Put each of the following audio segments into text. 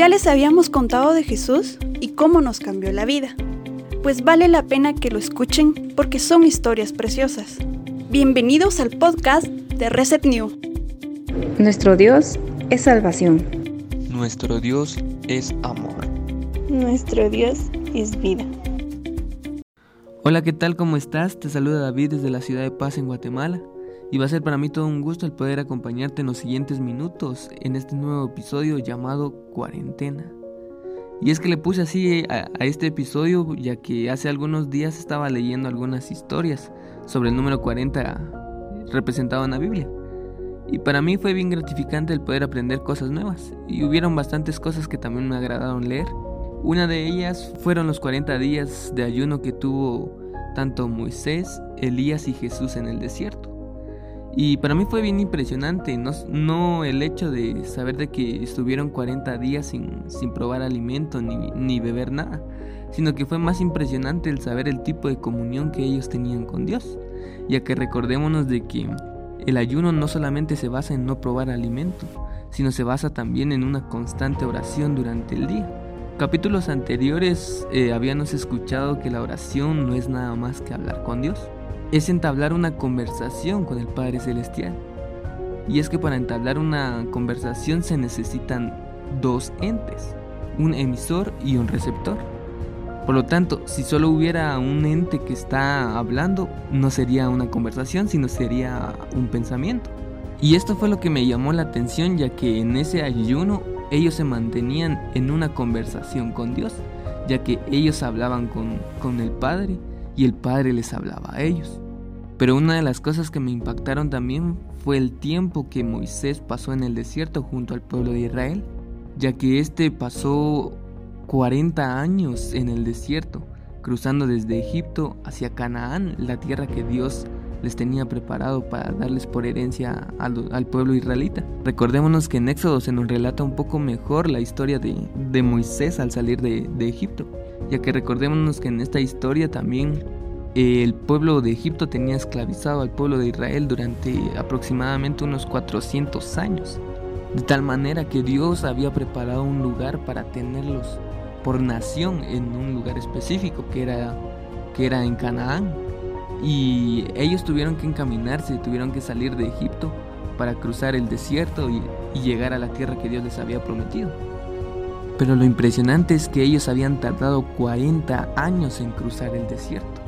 Ya les habíamos contado de Jesús y cómo nos cambió la vida. Pues vale la pena que lo escuchen porque son historias preciosas. Bienvenidos al podcast de Reset New. Nuestro Dios es salvación. Nuestro Dios es amor. Nuestro Dios es vida. Hola, ¿qué tal? ¿Cómo estás? Te saluda David desde la ciudad de Paz en Guatemala. Y va a ser para mí todo un gusto el poder acompañarte en los siguientes minutos en este nuevo episodio llamado Cuarentena. Y es que le puse así a, este episodio ya que hace algunos días estaba leyendo algunas historias sobre el número 40 representado en la Biblia. Y para mí fue bien gratificante el poder aprender cosas nuevas. Y hubieron bastantes cosas que también me agradaron leer. Una de ellas fueron los 40 días de ayuno que tuvo tanto Moisés, Elías y Jesús en el desierto. Y para mí fue bien impresionante, no, el hecho de saber de que estuvieron 40 días sin, probar alimento ni, ni, beber nada, sino que fue más impresionante el saber el tipo de comunión que ellos tenían con Dios, ya que recordémonos de que el ayuno no solamente se basa en no probar alimento, sino se basa también en una constante oración durante el día. Capítulos anteriores eh, habíamos escuchado que la oración no es nada más que hablar con Dios es entablar una conversación con el Padre Celestial. Y es que para entablar una conversación se necesitan dos entes, un emisor y un receptor. Por lo tanto, si solo hubiera un ente que está hablando, no sería una conversación, sino sería un pensamiento. Y esto fue lo que me llamó la atención, ya que en ese ayuno ellos se mantenían en una conversación con Dios, ya que ellos hablaban con, con el Padre y el Padre les hablaba a ellos. Pero una de las cosas que me impactaron también fue el tiempo que Moisés pasó en el desierto junto al pueblo de Israel, ya que éste pasó 40 años en el desierto, cruzando desde Egipto hacia Canaán, la tierra que Dios les tenía preparado para darles por herencia al, pueblo israelita. Recordémonos que en Éxodo se nos relata un poco mejor la historia de, Moisés al salir de, de Egipto ya que recordémonos que en esta historia también eh, el pueblo de Egipto tenía esclavizado al pueblo de Israel durante aproximadamente unos 400 años, de tal manera que Dios había preparado un lugar para tenerlos por nación en un lugar específico que era, que era en Canaán. Y ellos tuvieron que encaminarse, tuvieron que salir de Egipto para cruzar el desierto y llegar a la tierra que Dios les había prometido. Pero lo impresionante es que ellos habían tardado 40 años en cruzar el desierto.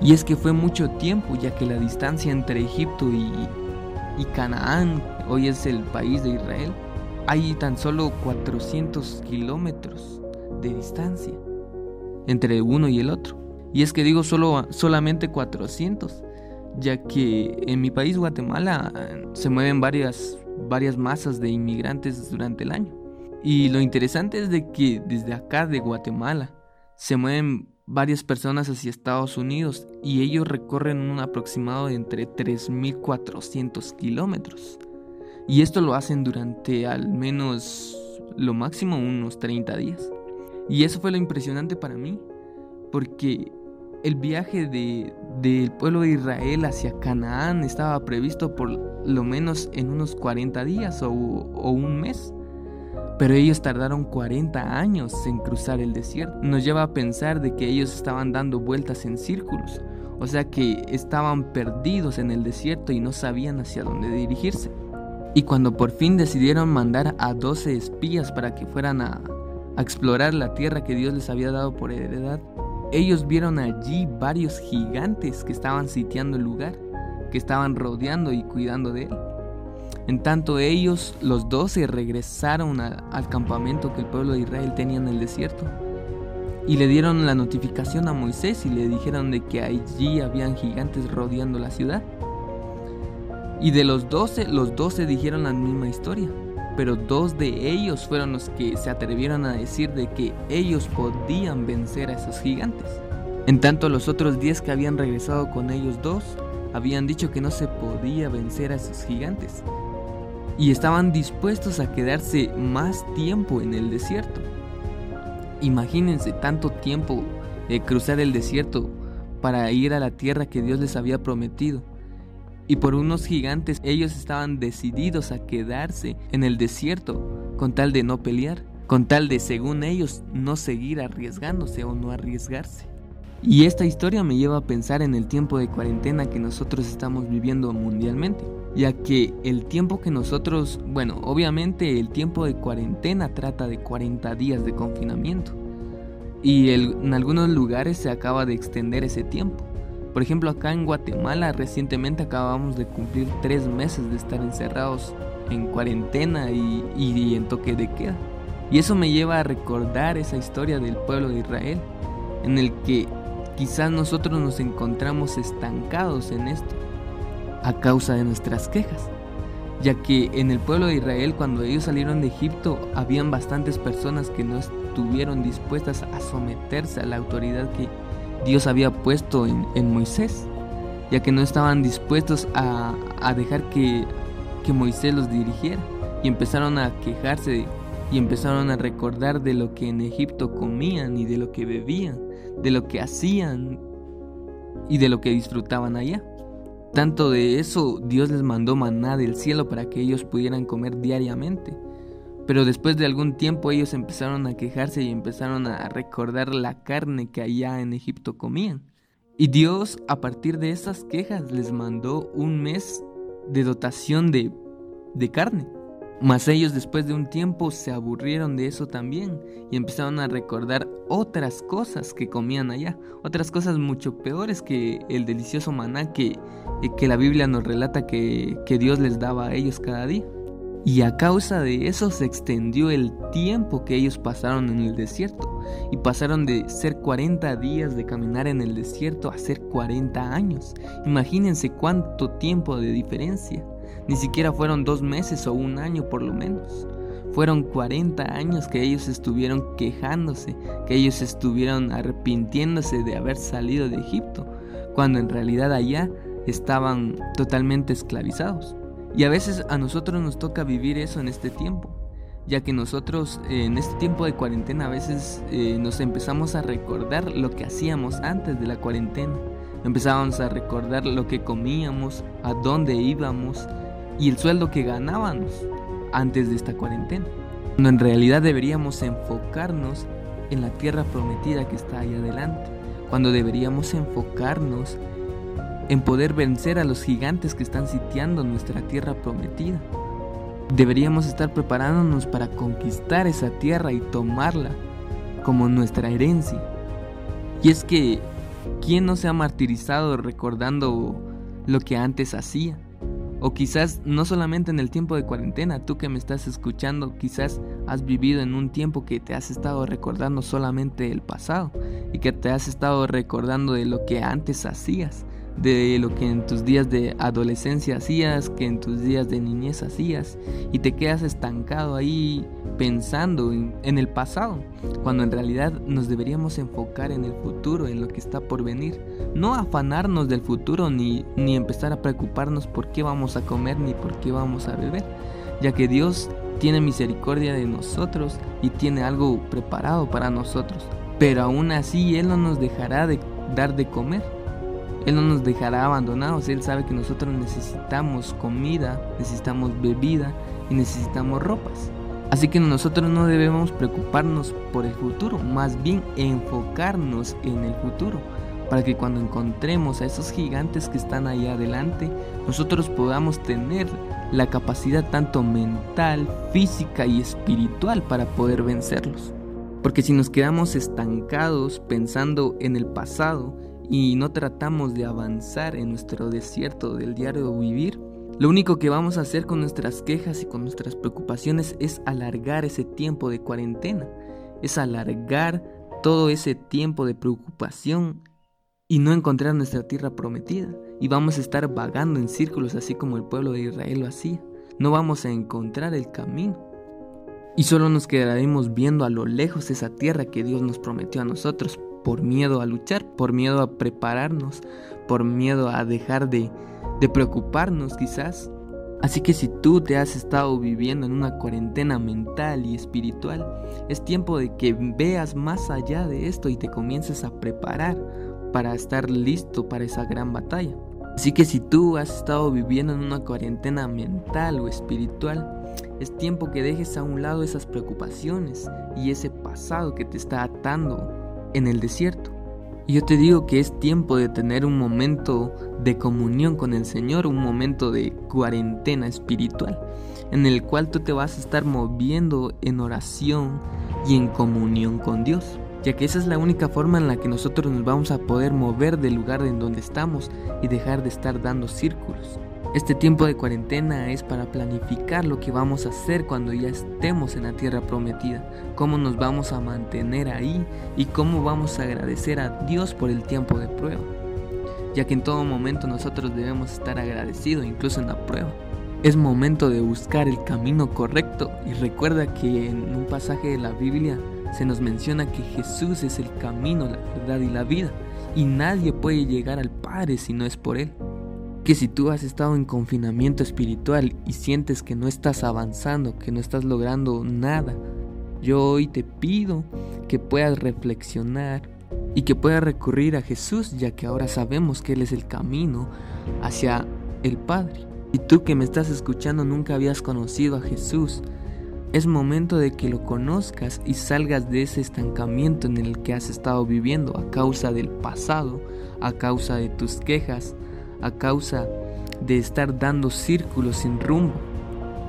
Y es que fue mucho tiempo ya que la distancia entre Egipto y, Canaán, hoy es el país de Israel, hay tan solo 400 kilómetros de distancia entre uno y el otro. Y es que digo solo, solamente 400, ya que en mi país Guatemala se mueven varias, varias masas de inmigrantes durante el año. Y lo interesante es de que desde acá de Guatemala se mueven varias personas hacia Estados Unidos y ellos recorren un aproximado de entre 3.400 kilómetros. Y esto lo hacen durante al menos lo máximo unos 30 días. Y eso fue lo impresionante para mí, porque el viaje del pueblo de Israel hacia Canaán estaba previsto por lo menos en unos 40 días o un mes. Pero ellos tardaron 40 años en cruzar el desierto. Nos lleva a pensar de que ellos estaban dando vueltas en círculos, o sea que estaban perdidos en el desierto y no sabían hacia dónde dirigirse. Y cuando por fin decidieron mandar a 12 espías para que fueran a, a explorar la tierra que Dios les había dado por heredad, ellos vieron allí varios gigantes que estaban sitiando el lugar, que estaban rodeando y cuidando de él. En tanto ellos, los doce, regresaron al campamento que el pueblo de Israel tenía en el desierto. Y le dieron la notificación a Moisés y le dijeron de que allí habían gigantes rodeando la ciudad. Y de los doce, los doce dijeron la misma historia. Pero dos de ellos fueron los que se atrevieron a decir de que ellos podían vencer a esos gigantes. En tanto los otros diez que habían regresado con ellos dos habían dicho que no se podía vencer a esos gigantes y estaban dispuestos a quedarse más tiempo en el desierto. Imagínense tanto tiempo de cruzar el desierto para ir a la tierra que Dios les había prometido. Y por unos gigantes ellos estaban decididos a quedarse en el desierto con tal de no pelear, con tal de, según ellos, no seguir arriesgándose o no arriesgarse. Y esta historia me lleva a pensar en el tiempo de cuarentena que nosotros estamos viviendo mundialmente, ya que el tiempo que nosotros, bueno, obviamente el tiempo de cuarentena trata de 40 días de confinamiento, y en algunos lugares se acaba de extender ese tiempo. Por ejemplo, acá en Guatemala recientemente acabamos de cumplir tres meses de estar encerrados en cuarentena y, y en toque de queda. Y eso me lleva a recordar esa historia del pueblo de Israel, en el que quizás nosotros nos encontramos estancados en esto a causa de nuestras quejas, ya que en el pueblo de Israel cuando ellos salieron de Egipto habían bastantes personas que no estuvieron dispuestas a someterse a la autoridad que Dios había puesto en, Moisés, ya que no estaban dispuestos a, dejar que, que Moisés los dirigiera y empezaron a quejarse de y empezaron a recordar de lo que en Egipto comían y de lo que bebían, de lo que hacían y de lo que disfrutaban allá. Tanto de eso Dios les mandó maná del cielo para que ellos pudieran comer diariamente. Pero después de algún tiempo ellos empezaron a quejarse y empezaron a recordar la carne que allá en Egipto comían. Y Dios a partir de esas quejas les mandó un mes de dotación de, de carne. Mas ellos después de un tiempo se aburrieron de eso también y empezaron a recordar otras cosas que comían allá, otras cosas mucho peores que el delicioso maná que, eh, que la Biblia nos relata que, que Dios les daba a ellos cada día. Y a causa de eso se extendió el tiempo que ellos pasaron en el desierto. Y pasaron de ser 40 días de caminar en el desierto a ser 40 años. Imagínense cuánto tiempo de diferencia. Ni siquiera fueron dos meses o un año por lo menos. Fueron 40 años que ellos estuvieron quejándose, que ellos estuvieron arrepintiéndose de haber salido de Egipto, cuando en realidad allá estaban totalmente esclavizados. Y a veces a nosotros nos toca vivir eso en este tiempo, ya que nosotros en este tiempo de cuarentena a veces eh, nos empezamos a recordar lo que hacíamos antes de la cuarentena. Empezábamos a recordar lo que comíamos, a dónde íbamos, y el sueldo que ganábamos antes de esta cuarentena. Cuando en realidad deberíamos enfocarnos en la tierra prometida que está ahí adelante. Cuando deberíamos enfocarnos en poder vencer a los gigantes que están sitiando nuestra tierra prometida. Deberíamos estar preparándonos para conquistar esa tierra y tomarla como nuestra herencia. Y es que, ¿quién no se ha martirizado recordando lo que antes hacía? O quizás no solamente en el tiempo de cuarentena, tú que me estás escuchando, quizás has vivido en un tiempo que te has estado recordando solamente el pasado y que te has estado recordando de lo que antes hacías de lo que en tus días de adolescencia hacías, que en tus días de niñez hacías, y te quedas estancado ahí pensando en, el pasado, cuando en realidad nos deberíamos enfocar en el futuro, en lo que está por venir, no afanarnos del futuro ni, ni empezar a preocuparnos por qué vamos a comer ni por qué vamos a beber, ya que Dios tiene misericordia de nosotros y tiene algo preparado para nosotros, pero aún así Él no nos dejará de dar de comer él no nos dejará abandonados, Él sabe que nosotros necesitamos comida, necesitamos bebida y necesitamos ropas. Así que nosotros no debemos preocuparnos por el futuro, más bien enfocarnos en el futuro, para que cuando encontremos a esos gigantes que están ahí adelante, nosotros podamos tener la capacidad tanto mental, física y espiritual para poder vencerlos. Porque si nos quedamos estancados pensando en el pasado, y no tratamos de avanzar en nuestro desierto del diario vivir, lo único que vamos a hacer con nuestras quejas y con nuestras preocupaciones es alargar ese tiempo de cuarentena, es alargar todo ese tiempo de preocupación y no encontrar nuestra tierra prometida. Y vamos a estar vagando en círculos así como el pueblo de Israel lo hacía. No vamos a encontrar el camino. Y solo nos quedaremos viendo a lo lejos esa tierra que Dios nos prometió a nosotros, por miedo a luchar, por miedo a prepararnos, por miedo a dejar de, preocuparnos quizás. Así que si tú te has estado viviendo en una cuarentena mental y espiritual, es tiempo de que veas más allá de esto y te comiences a preparar para estar listo para esa gran batalla. Así que si tú has estado viviendo en una cuarentena mental o espiritual, Es tiempo que dejes a un lado esas preocupaciones y ese pasado que te está atando en el desierto. Yo te digo que es tiempo de tener un momento de comunión con el Señor, un momento de cuarentena espiritual, en el cual tú te vas a estar moviendo en oración y en comunión con Dios, ya que esa es la única forma en la que nosotros nos vamos a poder mover del lugar en donde estamos y dejar de estar dando círculos. Este tiempo de cuarentena es para planificar lo que vamos a hacer cuando ya estemos en la tierra prometida, cómo nos vamos a mantener ahí y cómo vamos a agradecer a Dios por el tiempo de prueba, ya que en todo momento nosotros debemos estar agradecidos, incluso en la prueba. Es momento de buscar el camino correcto y recuerda que en un pasaje de la Biblia se nos menciona que Jesús es el camino, la verdad y la vida y nadie puede llegar al Padre si no es por Él que si tú has estado en confinamiento espiritual y sientes que no estás avanzando, que no estás logrando nada, yo hoy te pido que puedas reflexionar y que puedas recurrir a Jesús, ya que ahora sabemos que Él es el camino hacia el Padre. Y tú que me estás escuchando nunca habías conocido a Jesús, es momento de que lo conozcas y salgas de ese estancamiento en el que has estado viviendo a causa del pasado, a causa de tus quejas, a causa de estar dando círculos sin rumbo.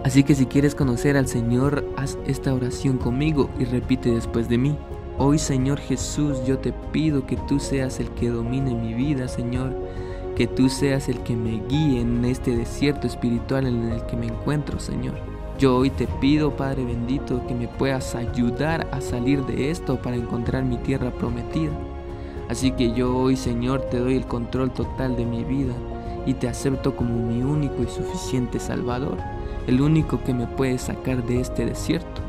Así que si quieres conocer al Señor, haz esta oración conmigo y repite después de mí. Hoy Señor Jesús, yo te pido que tú seas el que domine mi vida, Señor, que tú seas el que me guíe en este desierto espiritual en el que me encuentro, Señor. Yo hoy te pido, Padre bendito, que me puedas ayudar a salir de esto para encontrar mi tierra prometida. Así que yo hoy, Señor, te doy el control total de mi vida y te acepto como mi único y suficiente Salvador, el único que me puede sacar de este desierto.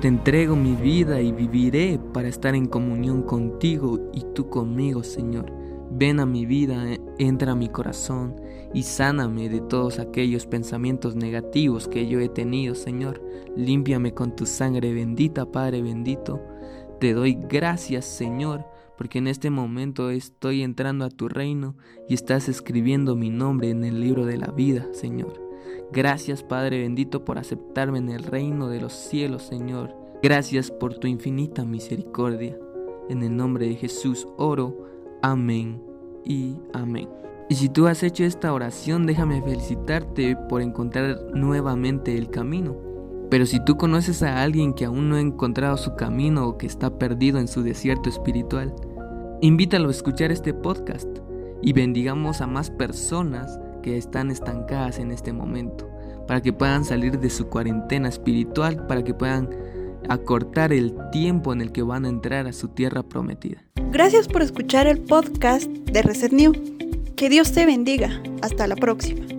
Te entrego mi vida y viviré para estar en comunión contigo y tú conmigo, Señor. Ven a mi vida, entra a mi corazón y sáname de todos aquellos pensamientos negativos que yo he tenido, Señor. Límpiame con tu sangre bendita, Padre bendito. Te doy gracias, Señor, porque en este momento estoy entrando a tu reino y estás escribiendo mi nombre en el libro de la vida, Señor. Gracias, Padre bendito, por aceptarme en el reino de los cielos, Señor. Gracias por tu infinita misericordia. En el nombre de Jesús oro. Amén y amén. Y si tú has hecho esta oración, déjame felicitarte por encontrar nuevamente el camino. Pero si tú conoces a alguien que aún no ha encontrado su camino o que está perdido en su desierto espiritual, invítalo a escuchar este podcast y bendigamos a más personas que están estancadas en este momento, para que puedan salir de su cuarentena espiritual, para que puedan acortar el tiempo en el que van a entrar a su tierra prometida. Gracias por escuchar el podcast de Reset New. Que Dios te bendiga. Hasta la próxima.